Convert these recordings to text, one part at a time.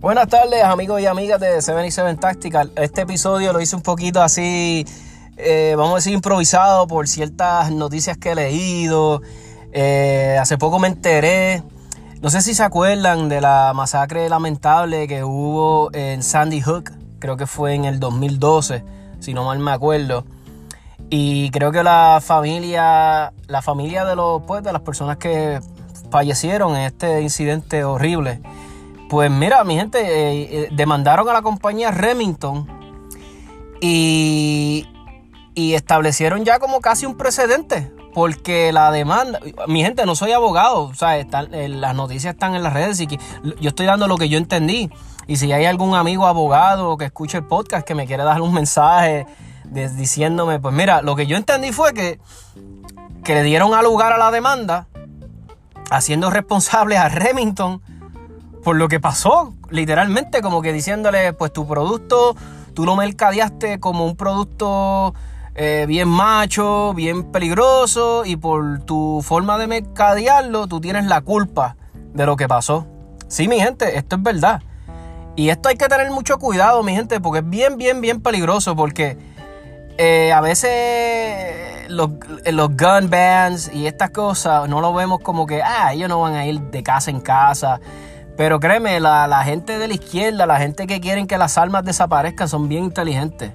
Buenas tardes amigos y amigas de 77 Tactical. Este episodio lo hice un poquito así, eh, vamos a decir improvisado por ciertas noticias que he leído. Eh, hace poco me enteré, no sé si se acuerdan de la masacre lamentable que hubo en Sandy Hook, creo que fue en el 2012, si no mal me acuerdo. Y creo que la familia, la familia de los, pues, de las personas que fallecieron en este incidente horrible pues mira, mi gente, eh, eh, demandaron a la compañía Remington y, establecieron ya como casi un precedente. Porque la demanda, mi gente, no soy abogado, o sea, eh, las noticias están en las redes y que yo estoy dando lo que yo entendí. Y si hay algún amigo abogado que escuche el podcast que me quiere dar un mensaje diciéndome, pues mira, lo que yo entendí fue que, que le dieron a lugar a la demanda, haciendo responsable a Remington por lo que pasó, literalmente, como que diciéndole, pues tu producto, tú lo mercadeaste como un producto eh, bien macho, bien peligroso, y por tu forma de mercadearlo, tú tienes la culpa de lo que pasó. Sí, mi gente, esto es verdad. Y esto hay que tener mucho cuidado, mi gente, porque es bien, bien, bien peligroso, porque eh, a veces los, los, gun bans y estas cosas no lo vemos como que, ah, ellos no van a ir de casa en casa. Pero créeme, la, gente de la izquierda, la gente que quieren que las armas desaparezcan, son bien inteligentes.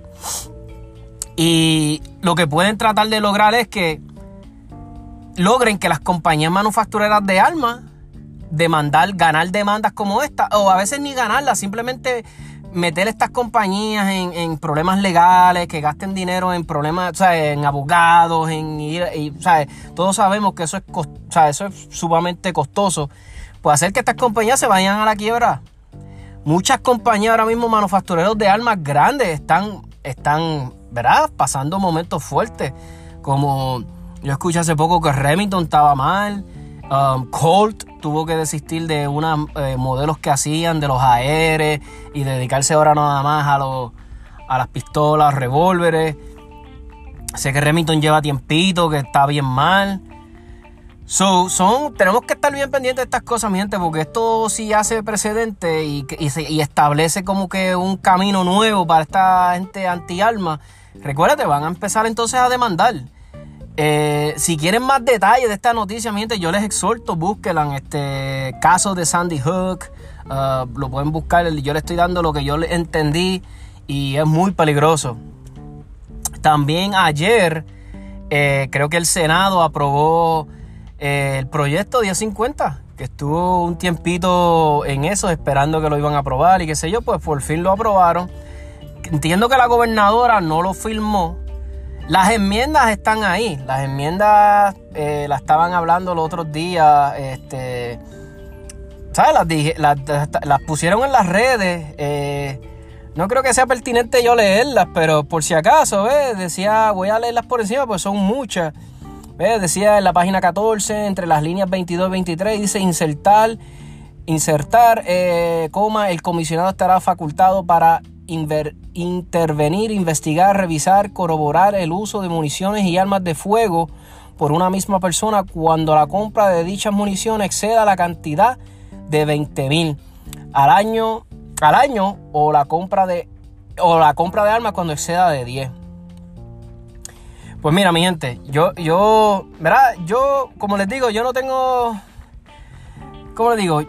Y lo que pueden tratar de lograr es que logren que las compañías manufactureras de armas demandar, ganar demandas como esta, o a veces ni ganarlas, simplemente meter estas compañías en, problemas legales, que gasten dinero en problemas, o sea, en abogados, en ir, y, todos sabemos que eso es, o sea, eso es sumamente costoso puede hacer que estas compañías se vayan a la quiebra. Muchas compañías ahora mismo, manufactureros de armas grandes, están, están ¿verdad? pasando momentos fuertes. Como yo escuché hace poco que Remington estaba mal. Um, Colt tuvo que desistir de unos eh, modelos que hacían de los AR y dedicarse ahora nada más a, los, a las pistolas, revólveres. Sé que Remington lleva tiempito, que está bien mal. So, son, tenemos que estar bien pendientes de estas cosas, mi gente, porque esto sí hace precedente y, establece como que un camino nuevo para esta gente anti-alma. Recuérdate, van a empezar entonces a demandar. Eh, si quieren más detalles de esta noticia, mi gente, yo les exhorto, búsquenla en este caso de Sandy Hook. Uh, lo pueden buscar, yo le estoy dando lo que yo entendí y es muy peligroso. También ayer, eh, creo que el Senado aprobó eh, el proyecto 1050, que estuvo un tiempito en eso, esperando que lo iban a aprobar y qué sé yo, pues por fin lo aprobaron. Entiendo que la gobernadora no lo firmó. Las enmiendas están ahí. Las enmiendas eh, las estaban hablando los otros días. Este, ¿Sabes? Las, las, pusieron en las redes. Eh, no creo que sea pertinente yo leerlas, pero por si acaso, decía, voy a leerlas por encima, pues son muchas. Decía en la página 14, entre las líneas 22 y 23, dice insertar, insertar, eh, coma, el comisionado estará facultado para intervenir, investigar, revisar, corroborar el uso de municiones y armas de fuego por una misma persona cuando la compra de dichas municiones exceda la cantidad de 20 mil al año, al año o la compra de o la compra de armas cuando exceda de 10. Pues mira, mi gente, yo, yo, ¿verdad? Yo, como les digo, yo no tengo, ¿cómo les digo?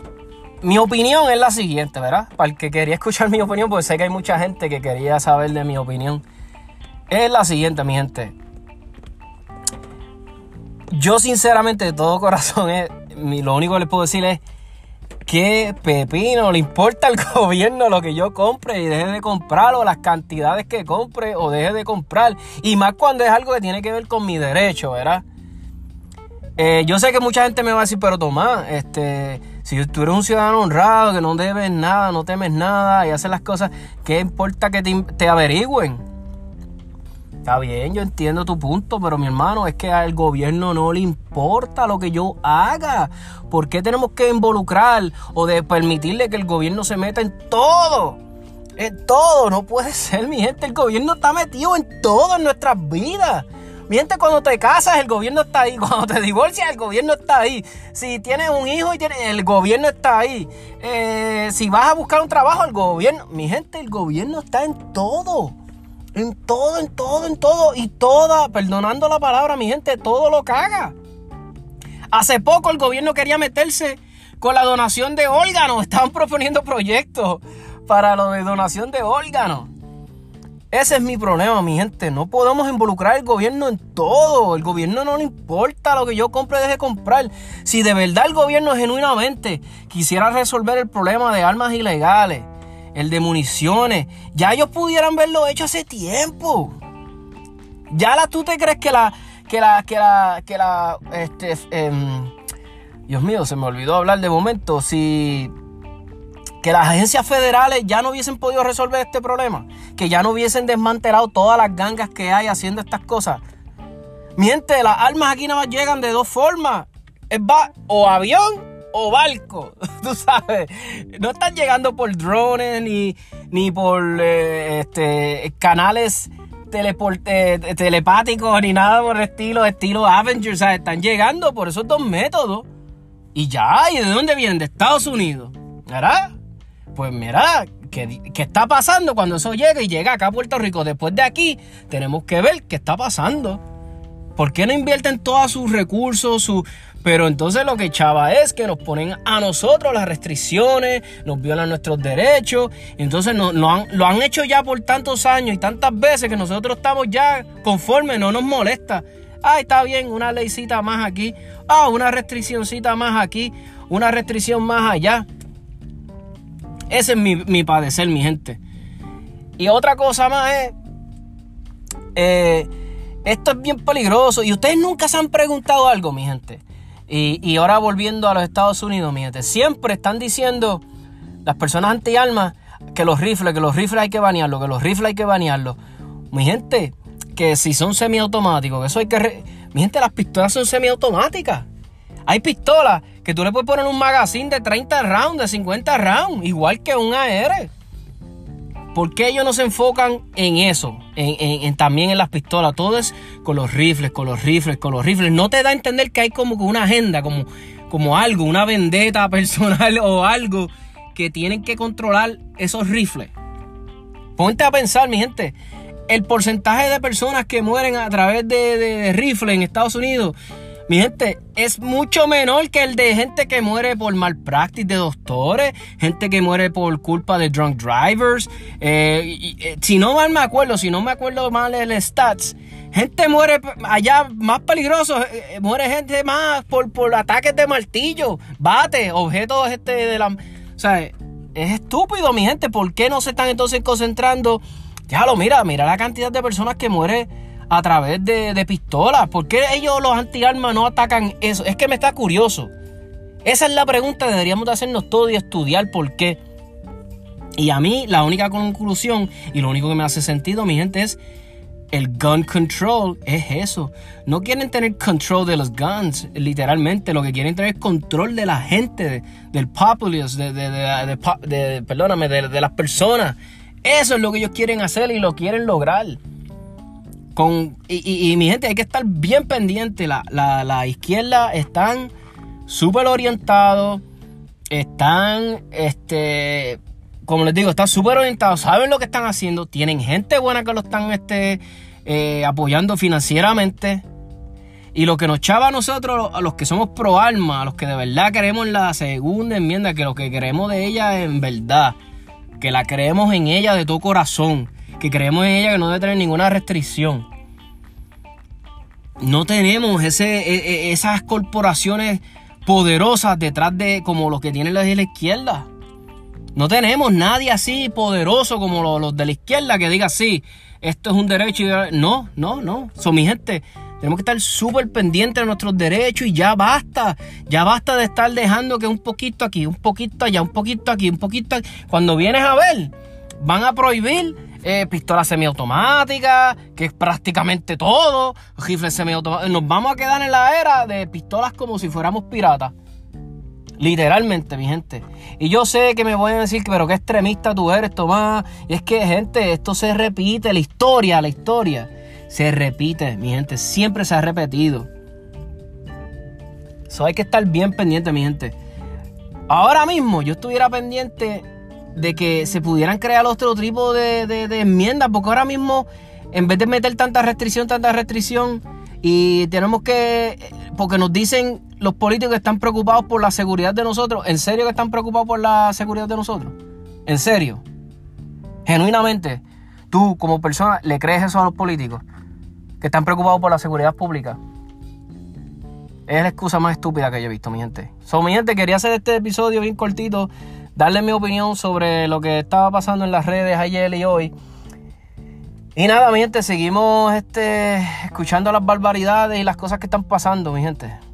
Mi opinión es la siguiente, ¿verdad? Para el que quería escuchar mi opinión, pues sé que hay mucha gente que quería saber de mi opinión. Es la siguiente, mi gente. Yo sinceramente, de todo corazón, es, lo único que les puedo decir es ¿Qué pepino le importa al gobierno lo que yo compre y deje de comprar o las cantidades que compre o deje de comprar? Y más cuando es algo que tiene que ver con mi derecho, ¿verdad? Eh, yo sé que mucha gente me va a decir, pero Tomás, este, si tú eres un ciudadano honrado, que no debes nada, no temes nada y haces las cosas, ¿qué importa que te, averigüen? Está bien, yo entiendo tu punto, pero mi hermano, es que al gobierno no le importa lo que yo haga. ¿Por qué tenemos que involucrar o de permitirle que el gobierno se meta en todo? En todo, no puede ser, mi gente. El gobierno está metido en todo en nuestras vidas. Mi gente, cuando te casas, el gobierno está ahí. Cuando te divorcias, el gobierno está ahí. Si tienes un hijo y tienes, el gobierno está ahí. Eh, si vas a buscar un trabajo, el gobierno. Mi gente, el gobierno está en todo. En todo, en todo, en todo. Y toda, perdonando la palabra, mi gente, todo lo caga. Hace poco el gobierno quería meterse con la donación de órganos. Estaban proponiendo proyectos para lo de donación de órganos. Ese es mi problema, mi gente. No podemos involucrar al gobierno en todo. El gobierno no le importa lo que yo compre, deje de comprar. Si de verdad el gobierno genuinamente quisiera resolver el problema de armas ilegales, el de municiones, ya ellos pudieran verlo hecho hace tiempo. Ya la, tú te crees que la, que la, que la, que la, este, em, Dios mío, se me olvidó hablar de momento. Si que las agencias federales ya no hubiesen podido resolver este problema, que ya no hubiesen desmantelado todas las gangas que hay haciendo estas cosas. Miente, las armas aquí nada más llegan de dos formas. Es va o avión o barco, tú sabes. No están llegando por drones ni, ni por eh, este, canales telepáticos ni nada por el estilo, estilo Avengers. Están llegando por esos dos métodos. Y ya, ¿y de dónde vienen? De Estados Unidos. ¿Verdad? Pues mira, ¿qué, está pasando cuando eso llega y llega acá a Puerto Rico? Después de aquí, tenemos que ver qué está pasando. ¿Por qué no invierten todos sus recursos? Su... Pero entonces lo que chava es que nos ponen a nosotros las restricciones, nos violan nuestros derechos. entonces no, han, lo han hecho ya por tantos años y tantas veces que nosotros estamos ya conformes, no nos molesta. Ah, está bien, una leycita más aquí. Ah, una restriccióncita más aquí. Una restricción más allá. Ese es mi, padecer, mi gente. Y otra cosa más es, eh, esto es bien peligroso. Y ustedes nunca se han preguntado algo, mi gente. Y, ahora volviendo a los Estados Unidos, mi gente. Siempre están diciendo las personas anti-armas que los rifles, que los rifles hay que banearlos, que los rifles hay que banearlos. Mi gente, que si son semiautomáticos, que eso hay que... Mi gente, las pistolas son semiautomáticas. Hay pistolas que tú le puedes poner un magazine de 30 rounds, de 50 rounds, igual que un AR. ¿Por qué ellos no se enfocan en eso? En, también en las pistolas. Todo es con los rifles, con los rifles, con los rifles. No te da a entender que hay como una agenda, como, como algo, una vendetta personal o algo que tienen que controlar esos rifles. Ponte a pensar, mi gente. El porcentaje de personas que mueren a través de, de rifles en Estados Unidos mi gente, es mucho menor que el de gente que muere por malpractice de doctores, gente que muere por culpa de drunk drivers. Eh, eh, si no mal me acuerdo, si no me acuerdo mal el stats, gente muere allá más peligroso, eh, muere gente más por, por ataques de martillo, bate, objetos este de la... O sea, es estúpido, mi gente. ¿Por qué no se están entonces concentrando? Ya lo mira, mira la cantidad de personas que mueren a través de, pistolas. ¿Por qué ellos los antiarmas no atacan eso? Es que me está curioso. Esa es la pregunta que deberíamos de hacernos todos y estudiar por qué. Y a mí la única conclusión y lo único que me hace sentido, mi gente, es el gun control es eso. No quieren tener control de los guns, literalmente. Lo que quieren tener es control de la gente, del populace, de, de, perdóname, de, las personas. Eso es lo que ellos quieren hacer y lo quieren lograr y, mi gente, hay que estar bien pendiente. La, la, izquierda están súper orientados. Están, este, como les digo, están súper orientados. Saben lo que están haciendo. Tienen gente buena que lo están este, eh, apoyando financieramente. Y lo que nos chava a nosotros, a los que somos pro alma, a los que de verdad queremos la segunda enmienda, que lo que queremos de ella en verdad, que la creemos en ella de todo corazón que creemos en ella que no debe tener ninguna restricción. No tenemos ese, e, e, esas corporaciones poderosas detrás de como los que tienen los de la izquierda. No tenemos nadie así poderoso como los, de la izquierda que diga sí, esto es un derecho. No, no, no. Son mi gente. Tenemos que estar súper pendientes de nuestros derechos y ya basta. Ya basta de estar dejando que un poquito aquí, un poquito allá, un poquito aquí, un poquito aquí. Cuando vienes a ver, van a prohibir eh, pistolas semiautomáticas, que es prácticamente todo, rifles semiautomáticos. Nos vamos a quedar en la era de pistolas como si fuéramos piratas. Literalmente, mi gente. Y yo sé que me voy a decir, pero qué extremista tú eres, Tomás. Y es que, gente, esto se repite, la historia, la historia. Se repite, mi gente, siempre se ha repetido. Eso hay que estar bien pendiente, mi gente. Ahora mismo yo estuviera pendiente de que se pudieran crear otro tipo de, de enmiendas, porque ahora mismo, en vez de meter tanta restricción, tanta restricción, y tenemos que, porque nos dicen los políticos que están preocupados por la seguridad de nosotros, ¿en serio que están preocupados por la seguridad de nosotros? ¿En serio? Genuinamente, tú como persona le crees eso a los políticos, que están preocupados por la seguridad pública. Es la excusa más estúpida que yo he visto, mi gente. So, mi gente, quería hacer este episodio bien cortito, darle mi opinión sobre lo que estaba pasando en las redes ayer y hoy. Y nada, mi gente, seguimos este, escuchando las barbaridades y las cosas que están pasando, mi gente.